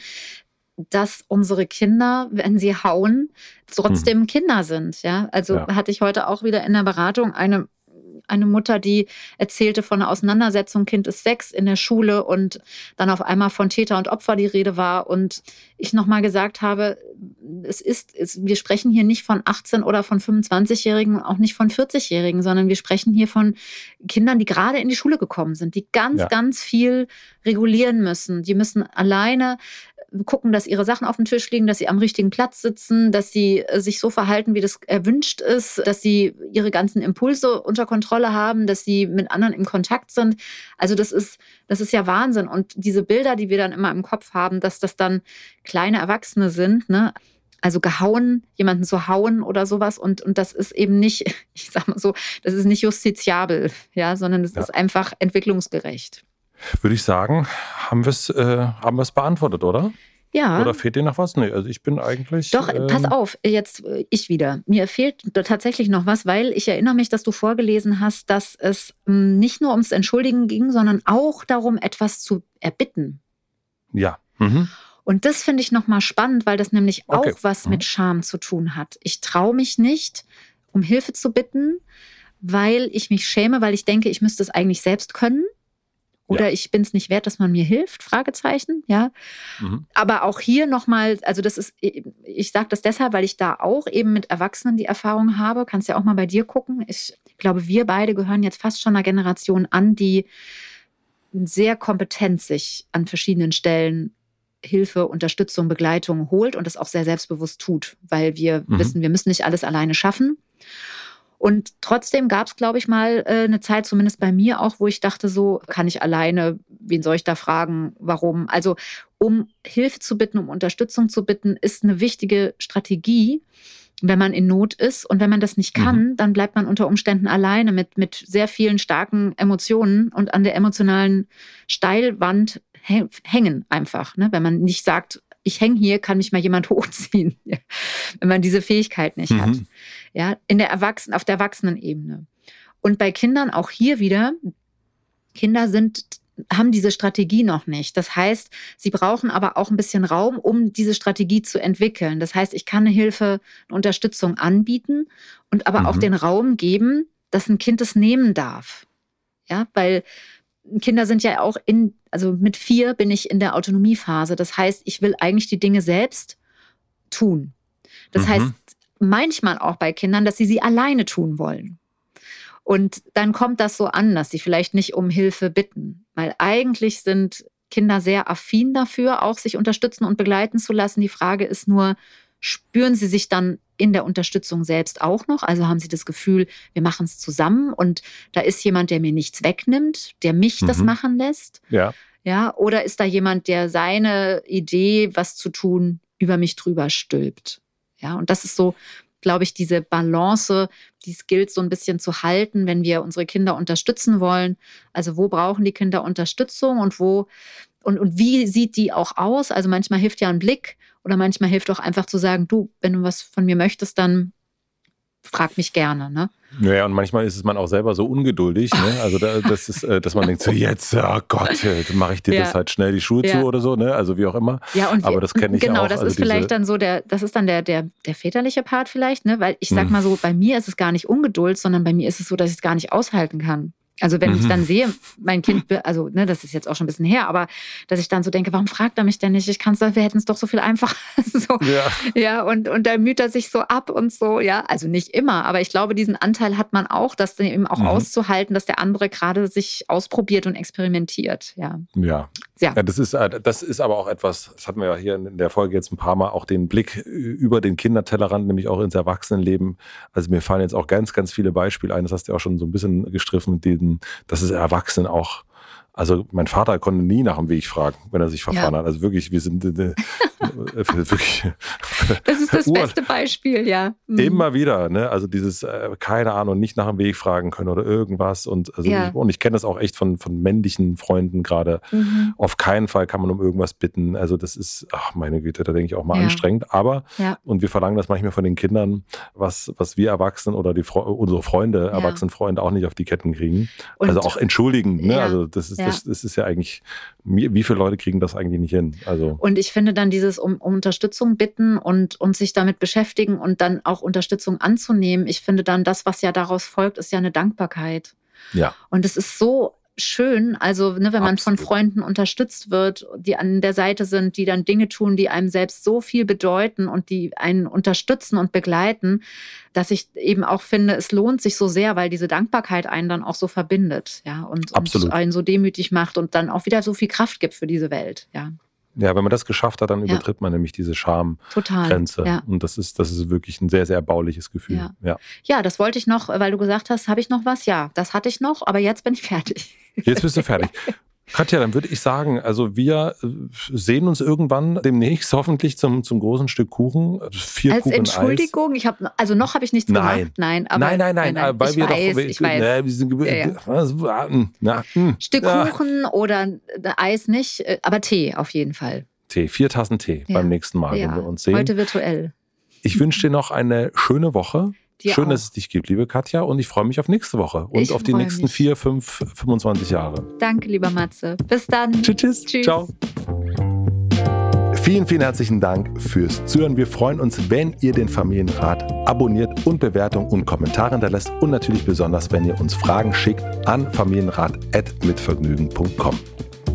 dass unsere Kinder, wenn sie hauen, trotzdem mhm. Kinder sind. Ja, also ja. hatte ich heute auch wieder in der Beratung eine eine Mutter, die erzählte von einer Auseinandersetzung, Kind ist sechs in der Schule und dann auf einmal von Täter und Opfer die Rede war und ich nochmal gesagt habe, es ist, es, wir sprechen hier nicht von 18 oder von 25-Jährigen, auch nicht von 40-Jährigen, sondern wir sprechen hier von Kindern, die gerade in die Schule gekommen sind, die ganz, ja. ganz viel regulieren müssen. Die müssen alleine gucken, dass ihre Sachen auf dem Tisch liegen, dass sie am richtigen Platz sitzen, dass sie äh, sich so verhalten, wie das erwünscht ist, dass sie ihre ganzen Impulse unter Kontrolle haben, dass sie mit anderen in Kontakt sind. Also das ist, das ist ja Wahnsinn. Und diese Bilder, die wir dann immer im Kopf haben, dass das dann kleine Erwachsene sind, ne? Also gehauen, jemanden zu hauen oder sowas. Und, und das ist eben nicht, [laughs] ich sag mal so, das ist nicht justiziabel, ja, sondern es ja. ist einfach entwicklungsgerecht. Würde ich sagen, haben wir es äh, beantwortet, oder? Ja. Oder fehlt dir noch was? Nee, also ich bin eigentlich. Doch, ähm pass auf, jetzt äh, ich wieder. Mir fehlt tatsächlich noch was, weil ich erinnere mich, dass du vorgelesen hast, dass es hm, nicht nur ums Entschuldigen ging, sondern auch darum, etwas zu erbitten. Ja. Mhm. Und das finde ich nochmal spannend, weil das nämlich okay. auch was mhm. mit Scham zu tun hat. Ich traue mich nicht, um Hilfe zu bitten, weil ich mich schäme, weil ich denke, ich müsste es eigentlich selbst können. Oder ja. ich bin es nicht wert, dass man mir hilft? Fragezeichen, ja. Mhm. Aber auch hier nochmal, also das ist, ich sage das deshalb, weil ich da auch eben mit Erwachsenen die Erfahrung habe. Kannst ja auch mal bei dir gucken. Ich Ich glaube, wir beide gehören jetzt fast schon einer Generation an, die sehr kompetent sich an verschiedenen Stellen Hilfe, Unterstützung, Begleitung holt und das auch sehr selbstbewusst tut, weil wir mhm. wissen, wir müssen nicht alles alleine schaffen. Und trotzdem gab es, glaube ich, mal äh, eine Zeit, zumindest bei mir auch, wo ich dachte, so kann ich alleine, wen soll ich da fragen, warum? Also um Hilfe zu bitten, um Unterstützung zu bitten, ist eine wichtige Strategie, wenn man in Not ist. Und wenn man das nicht kann, mhm. dann bleibt man unter Umständen alleine mit, mit sehr vielen starken Emotionen und an der emotionalen Steilwand hängen einfach. Ne? Wenn man nicht sagt, ich hänge hier, kann mich mal jemand [laughs] hochziehen, wenn man diese Fähigkeit nicht mhm. hat. Ja, in der Erwachsenen, auf der Erwachsenenebene. Und bei Kindern auch hier wieder, Kinder sind haben diese Strategie noch nicht. Das heißt, sie brauchen aber auch ein bisschen Raum, um diese Strategie zu entwickeln. Das heißt, ich kann eine Hilfe, eine Unterstützung anbieten und aber mhm. auch den Raum geben, dass ein Kind es nehmen darf. Ja, weil Kinder sind ja auch in, also mit vier bin ich in der Autonomiephase. Das heißt, ich will eigentlich die Dinge selbst tun. Das mhm. heißt, manchmal auch bei Kindern, dass sie sie alleine tun wollen. Und dann kommt das so an, dass sie vielleicht nicht um Hilfe bitten, weil eigentlich sind Kinder sehr affin dafür, auch sich unterstützen und begleiten zu lassen. Die Frage ist nur, spüren sie sich dann in der Unterstützung selbst auch noch? Also haben sie das Gefühl, wir machen es zusammen und da ist jemand, der mir nichts wegnimmt, der mich mhm. das machen lässt? Ja. Ja, oder ist da jemand, der seine Idee, was zu tun, über mich drüber stülpt? Ja, und das ist so, glaube ich, diese Balance, die es gilt, so ein bisschen zu halten, wenn wir unsere Kinder unterstützen wollen. Also wo brauchen die Kinder Unterstützung und wo und, und wie sieht die auch aus? Also manchmal hilft ja ein Blick oder manchmal hilft auch einfach zu sagen, du, wenn du was von mir möchtest, dann frag mich gerne. Ne? Naja, und manchmal ist es man auch selber so ungeduldig. Ne? Also da, das ist, äh, dass man denkt, so jetzt, oh Gott, mache ich dir ja. das halt schnell die Schuhe ja. zu oder so, ne? Also wie auch immer. Ja, und aber das kenne ich genau, auch. Genau, das also ist vielleicht dann so der, das ist dann der, der, der väterliche Part vielleicht, ne? Weil ich sag hm. mal so, bei mir ist es gar nicht Ungeduld, sondern bei mir ist es so, dass ich es gar nicht aushalten kann. Also wenn mhm. ich dann sehe, mein Kind, also ne, das ist jetzt auch schon ein bisschen her, aber dass ich dann so denke, warum fragt er mich denn nicht? Ich kann es, wir hätten es doch so viel einfacher. [laughs] so, ja. ja, und, und da müht er sich so ab und so, ja, also nicht immer, aber ich glaube, diesen Anteil hat man auch, das eben auch mhm. auszuhalten, dass der andere gerade sich ausprobiert und experimentiert, ja. Ja. Ja. ja, das ist, äh, das ist aber auch etwas, das hatten wir ja hier in der Folge jetzt ein paar Mal, auch den Blick über den Kindertellerrand, nämlich auch ins Erwachsenenleben. Also mir fallen jetzt auch ganz, ganz viele Beispiele ein, das hast du ja auch schon so ein bisschen gestriffen mit diesen finden, dass es Erwachsenen auch also mein Vater konnte nie nach dem Weg fragen, wenn er sich verfahren ja. hat. Also wirklich, wir sind äh, [laughs] wirklich. Das ist das [laughs] beste Beispiel, ja. Mhm. Immer wieder, ne? Also dieses, äh, keine Ahnung, nicht nach dem Weg fragen können oder irgendwas. Und, also ja. ich, und ich kenne das auch echt von, von männlichen Freunden gerade. Mhm. Auf keinen Fall kann man um irgendwas bitten. Also das ist, ach meine Güte, da denke ich auch mal ja. anstrengend. Aber, und wir verlangen das manchmal von den Kindern, was, was wir Erwachsenen oder die unsere Freunde, Erwachsenenfreunde auch nicht auf die Ketten kriegen. Und, also auch entschuldigen, ne? Also das ist das, das ist ja eigentlich, wie viele Leute kriegen das eigentlich nicht hin? Also. Und ich finde dann dieses um, um Unterstützung bitten und, und sich damit beschäftigen und dann auch Unterstützung anzunehmen, ich finde dann das, was ja daraus folgt, ist ja eine Dankbarkeit. Ja. Und es ist so schön. Also, ne, wenn man Absolut. von Freunden unterstützt wird, die an der Seite sind, die dann Dinge tun, die einem selbst so viel bedeuten und die einen unterstützen und begleiten, dass ich eben auch finde, es lohnt sich so sehr, weil diese Dankbarkeit einen dann auch so verbindet, ja, und, und einen so demütig macht und dann auch wieder so viel Kraft gibt für diese Welt, ja. Ja, wenn man das geschafft hat, dann ja. übertritt man nämlich diese Schamgrenze. Ja. Und das ist, das ist wirklich ein sehr, sehr erbauliches Gefühl. Ja. ja. Ja. das wollte ich noch, weil du gesagt hast, habe ich noch was? Ja, das hatte ich noch, aber jetzt bin ich fertig. Jetzt bist du fertig. [laughs] Katja, dann würde ich sagen, also wir äh, sehen uns irgendwann demnächst hoffentlich zum, zum großen Stück Kuchen. Vier Als Kuchen Entschuldigung, Eis. ich habe also noch habe ich nichts nein. gemacht. Nein, aber nein, nein, nein, nein, nein. weil ich wir weiß, doch, ich weiß. Ne, wir sind ja, ja. Was, na, hm. Stück Kuchen oder Eis nicht, äh, aber Tee auf jeden Fall. Tee, vier Tassen Tee ja. beim nächsten Mal, wenn wir uns sehen. Heute virtuell. Ich wünsche dir noch eine schöne Woche. Dir Schön, auch. dass es dich gibt, liebe Katja. Und ich freue mich auf nächste Woche und ich auf die nächsten mich. vier, fünf, 25 Jahre. Danke, lieber Matze. Bis dann. Tschüss. tschüss. tschüss. Ciao. Vielen, vielen herzlichen Dank fürs Zuhören. Wir freuen uns, wenn ihr den Familienrat abonniert und Bewertungen und Kommentare hinterlässt. Und natürlich besonders, wenn ihr uns Fragen schickt an familienrat.mitvergnügen.com.